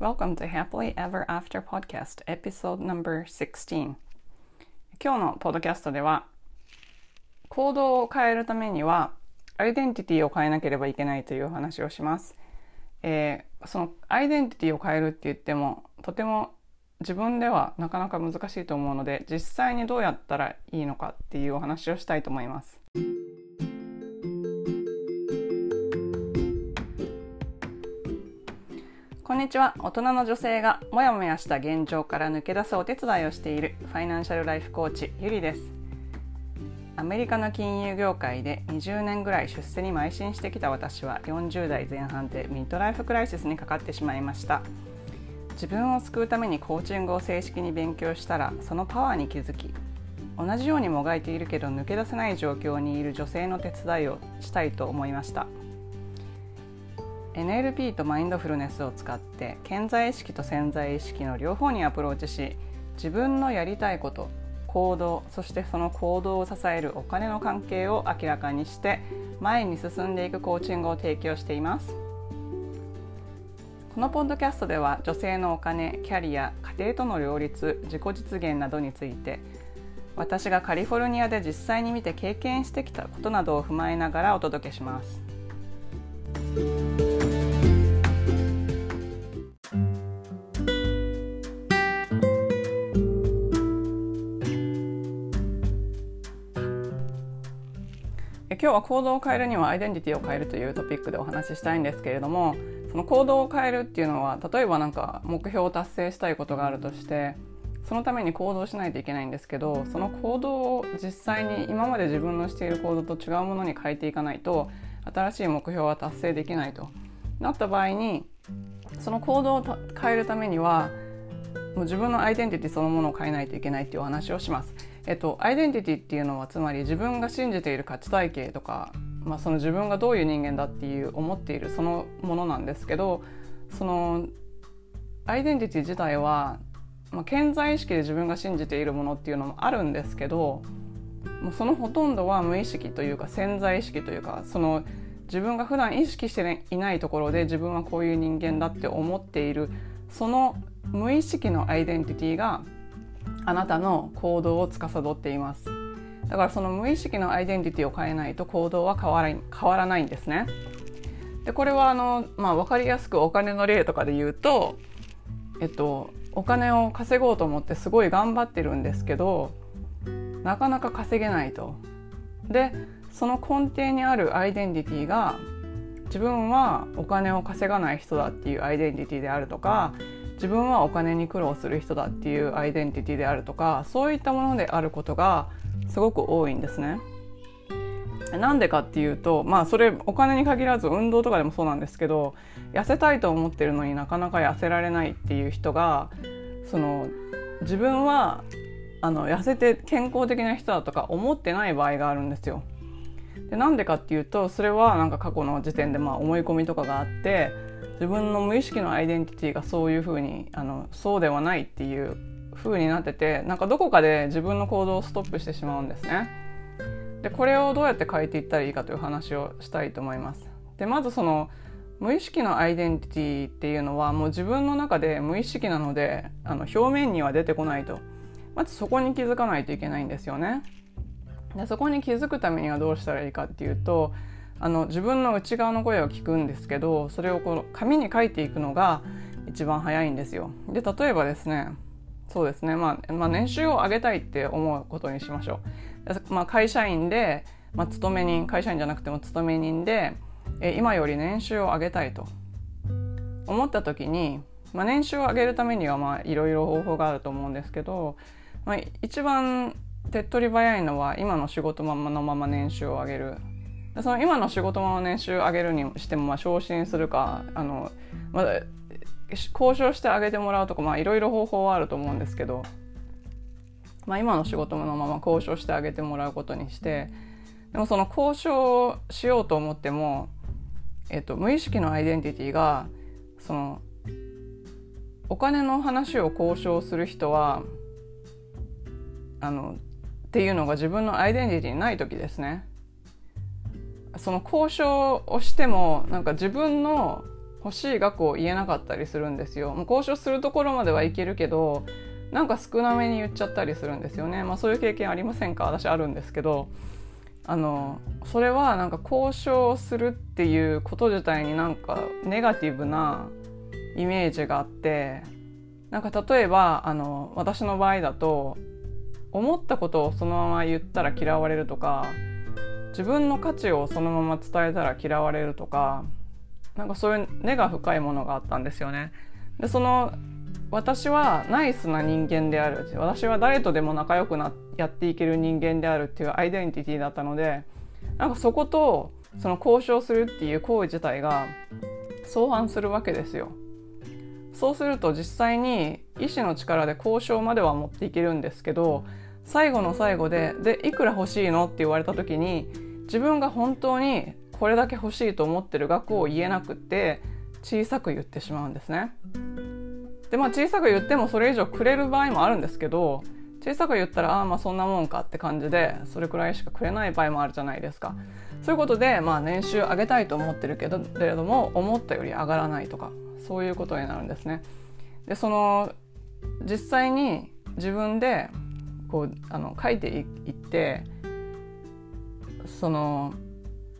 Welcome to Happily Ever After Podcast Episode Number 16今日のポッドキャストでは行動を変えるためにはアイデンティティを変えなければいけないという話をします、えー、そのアイデンティティを変えるって言ってもとても自分ではなかなか難しいと思うので実際にどうやったらいいのかっていうお話をしたいと思います。にちは。大人の女性がモヤモヤした現状から抜け出すお手伝いをしているファイナンシャルライフコーチゆりです。アメリカの金融業界で20年ぐらい出世に邁進してきた私は40代前半でミッドライフクライシスにかかってしまいました。自分を救うためにコーチングを正式に勉強したらそのパワーに気づき同じようにもがいているけど抜け出せない状況にいる女性の手伝いをしたいと思いました。NLP とマインドフルネスを使って潜在意識と潜在意識の両方にアプローチし自分のやりたいこと行動そしてその行動を支えるお金の関係を明らかにして前に進んでいくコーチングを提供していますこのポッドキャストでは女性のお金キャリア家庭との両立自己実現などについて私がカリフォルニアで実際に見て経験してきたことなどを踏まえながらお届けします。今日は行動を変えるにはアイデンティティを変えるというトピックでお話ししたいんですけれどもその行動を変えるっていうのは例えば何か目標を達成したいことがあるとしてそのために行動しないといけないんですけどその行動を実際に今まで自分のしている行動と違うものに変えていかないと新しい目標は達成できないとなった場合にその行動を変えるためにはもう自分のアイデンティティそのものを変えないといけないっていうお話をします。えっと、アイデンティティっていうのはつまり自分が信じている価値体系とか、まあ、その自分がどういう人間だっていう思っているそのものなんですけどそのアイデンティティ自体は、まあ、潜在意識で自分が信じているものっていうのもあるんですけどもうそのほとんどは無意識というか潜在意識というかその自分が普段意識していないところで自分はこういう人間だって思っているその無意識のアイデンティティがあなたの行動を司っていますだからその無意識のアイデンティティを変えないと行動は変わら変わらないんですねでこれはあの、まあ、分かりやすくお金の例とかで言うと、えっと、お金を稼ごうと思ってすごい頑張ってるんですけどなかなか稼げないと。でその根底にあるアイデンティティが自分はお金を稼がない人だっていうアイデンティティであるとか自分はお金に苦労する人だっていうアイデンティティであるとかそういったものであることがすごく多いんですね。なんでかっていうとまあそれお金に限らず運動とかでもそうなんですけど痩せたいと思ってるのになかなか痩せられないっていう人がその自分はあの痩せて健康的な人だとか思ってない場合があるんですよ。でなんでかっていうとそれはなんか過去の時点でまあ思い込みとかがあって自分の無意識のアイデンティティがそういうふうにあのそうではないっていう風になっててなんかどこかで自分の行動をストップしてしまうんですね。でこれをどうやって変えていったらいいかという話をしたいと思います。でまずその無意識のアイデンティティっていうのはもう自分の中で無意識なのであの表面には出てこないとまずそこに気づかないといけないんですよね。でそこに気づくためにはどうしたらいいかっていうとあの自分の内側の声を聞くんですけどそれをこの紙に書いていくのが一番早いんですよ。で例えばですねそうですね、まあ、まあ年収を上げたいって思うことにしましょう。まあ、会社員で、まあ、勤め人会社員じゃなくても勤め人でえ今より年収を上げたいと思った時に、まあ、年収を上げるためにはいろいろ方法があると思うんですけど、まあ、一番手っ取り早いのは今の仕事のまま年収を上げるその今の仕事の年収上げるにしてもまあ昇進するかあの、まあ、交渉してあげてもらうとかいろいろ方法はあると思うんですけど、まあ、今の仕事のまま交渉してあげてもらうことにしてでもその交渉しようと思っても、えっと、無意識のアイデンティティがそのお金の話を交渉する人はあのっていうのが自分のアイデンティティにない時ですね。その交渉をしてもなんか自分の欲しい額を言えなかったりするんですよ。もう交渉するところまではいけるけどなんか少なめに言っちゃったりするんですよね。まあ、そういう経験ありませんか？私あるんですけどあのそれはなんか交渉するっていうこと自体になんかネガティブなイメージがあってなんか例えばあの私の場合だと思ったことをそのまま言ったら嫌われるとか自分の価値をそのまま伝えたら嫌われるとかなんかそういう根が深いものがあったんですよね。でその私はナイスな人間である私は誰とでも仲良くなやっていける人間であるっていうアイデンティティだったのでなんかそことその交渉するっていう行為自体が相反するわけですよ。そうすると実際に意志の力で交渉までは持っていけるんですけど最後の最後で「でいくら欲しいの?」って言われた時に自分が本当にこれだけ欲しいと思ってる額を言えなくって小さく言ってしまうんですね。でまあ小さく言ってもそれ以上くれる場合もあるんですけど小さく言ったらああまあそんなもんかって感じでそれくらいしかくれない場合もあるじゃないですか。そういうことで、まあ、年収上げたいと思ってるけどれども思ったより上がらないとかそういうことになるんですね。でその実際に自分でこうあの書いていってその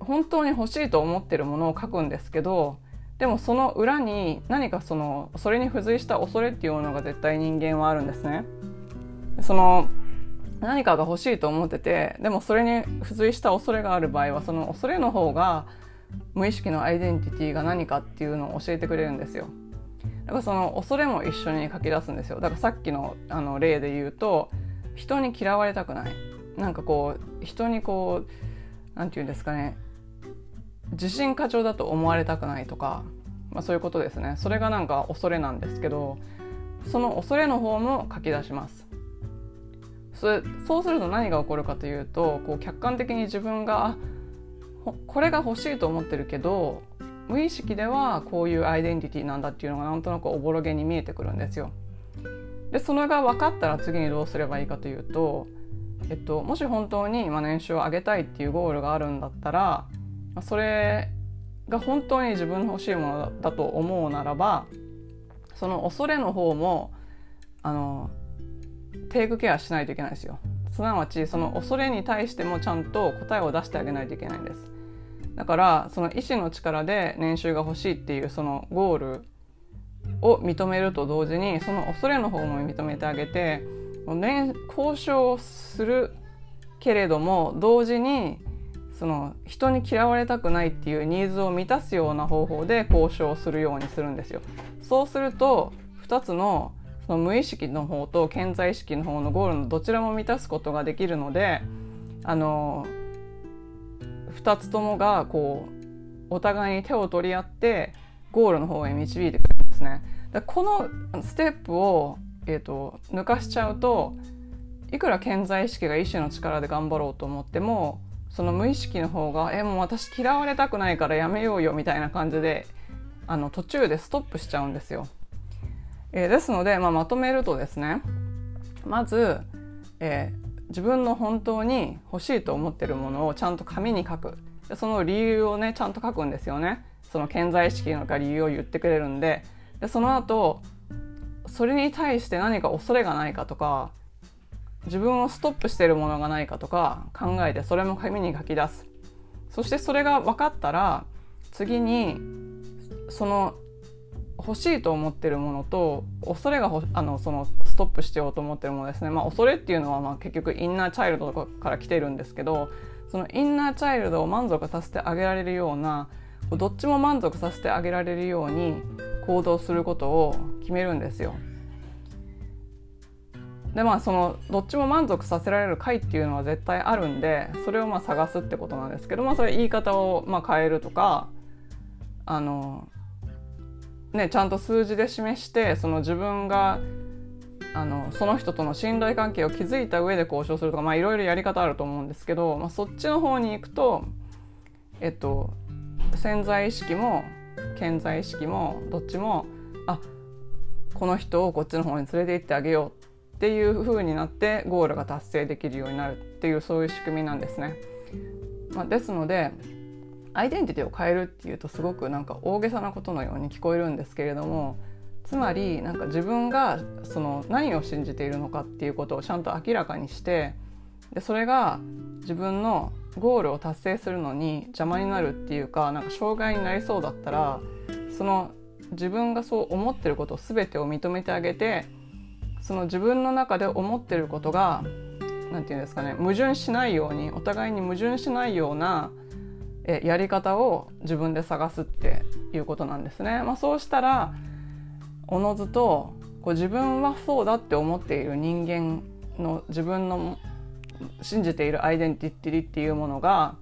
本当に欲しいと思ってるものを書くんですけどでもその裏に何かそのそれに付随した恐れっていうのが絶対人間はあるんですね。その何かが欲しいと思っててでもそれに付随した恐れがある場合はその恐れの方が無意識のアイデンティティが何かっていうのを教えてくれるんですよ。だからその恐れも一緒に書き出すんですよ。だからさっきのあの例で言うと人に嫌われたくない。なんかこう人にこう何て言うんですかね。自信過剰だと思われたくないとか、まあ、そういうことですね。それがなんか恐れなんですけどその恐れの方も書き出します。それそうすると何が起こるかというとこう客観的に自分がこれが欲しいと思ってるけど無意識ではこういうアイデンティティなんだっていうのがなんとなくおぼろげに見えてくるんですよ。でそれが分かったら次にどうすればいいかというと、えっと、もし本当に年収を上げたいっていうゴールがあるんだったらそれが本当に自分の欲しいものだと思うならばその恐れの方もあのテイクケアしないといけないですよ。すなわちその恐れに対してもちゃんと答えを出してあげないといけないんです。だからその意志の力で年収が欲しいっていうそのゴールを認めると同時にその恐れの方も認めてあげて交渉するけれども同時にその人に嫌われたくないっていうニーズを満たすような方法で交渉するようにするんですよ。そうすると2つのその無意識の方と健在意識の方のゴールのどちらも満たすことができるのであの2つともがこうお互いに手を取り合ってゴールの方へ導いてくるですね。このステップを、えーと抜かしちゃうといくら健在意識が意志の力で頑張ろうと思ってもその無意識の方が「えもう私嫌われたくないからやめようよ」みたいな感じであの途中でストップしちゃうんですよ。えー、ですので、まあ、まとめるとですねまず、えー、自分の本当に欲しいと思ってるものをちゃんと紙に書くその理由をねちゃんと書くんですよねその健在意識が理由を言ってくれるんででその後それに対して何か恐れがないかとか自分をストップしているものがないかとか考えてそれも紙に書き出す。そしてそれが分かったら次にその欲しいと思ってるものと恐れがあのそのストップしようと思ってるものですね、まあ、恐れっていうのはまあ結局インナーチャイルドとかから来てるんですけどそのインナーチャイルドを満足させてあげられるようなどっちも満足させてあげられるように行動することを決めるんですよ。でまあそのどっちも満足させられる回っていうのは絶対あるんでそれをまあ探すってことなんですけどまあそれ言い方をまあ変えるとかあのねちゃんと数字で示してその自分があのその人との信頼関係を築いた上で交渉するとかいろいろやり方あると思うんですけど、まあ、そっちの方に行くとえっと潜在意識も潜在意識もどっちもあこの人をこっちの方に連れて行ってあげようっていう風になってゴールが達成できるようになるっていうそういう仕組みなんですね。まあ、ですのでアイデンティティを変えるっていうとすごくなんか大げさなことのように聞こえるんですけれどもつまりなんか自分がその何を信じているのかっていうことをちゃんと明らかにしてでそれが自分のゴールを達成するのに邪魔になるっていうかなんか障害になりそうだったらその自分がそう思ってること全てを認めてあげてその自分の中で思ってることが何て言うんですかね矛盾しないようにお互いに矛盾しないようなえやり方を自分で探すっていうことなんですね。まあ、そうしたらおのずとこう自分はそうだって思っている人間の自分の信じているアイデンティティっていうものが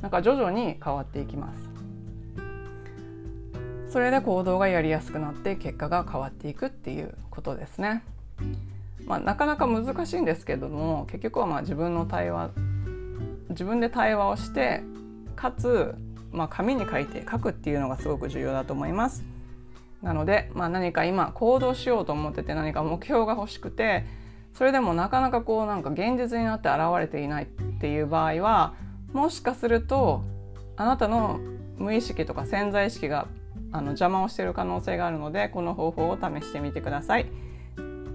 なんか徐々に変わっていきます。それで行動がやりやすくなって結果が変わっていくっていうことですね。まあ、なかなか難しいんですけども結局はまあ自分の対話自分で対話をしてかつ、まあ、紙に書いて書くっていうのがすごく重要だと思います。なので、まあ、何か今行動しようと思ってて何か目標が欲しくてそれでもなかなかこうなんか現実になって現れていないっていう場合はもしかするとあなたの無意識とか潜在意識があの邪魔をしている可能性があるのでこの方法を試してみてください。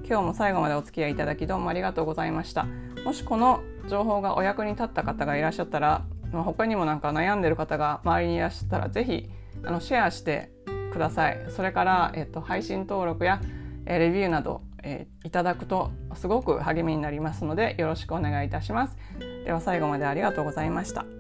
今日も最後までお付き合いいただきどうもありがとうございました。もしこの情報がお役に立った方がいらっしゃったら、まあ、他にもなんか悩んでる方が周りにいらっしゃったら是非あのシェアしてください。それから、えっと、配信登録や、えレビューなど、えー、いただくとすごく励みになりますのでよろしくお願いいたします。では最後までありがとうございました。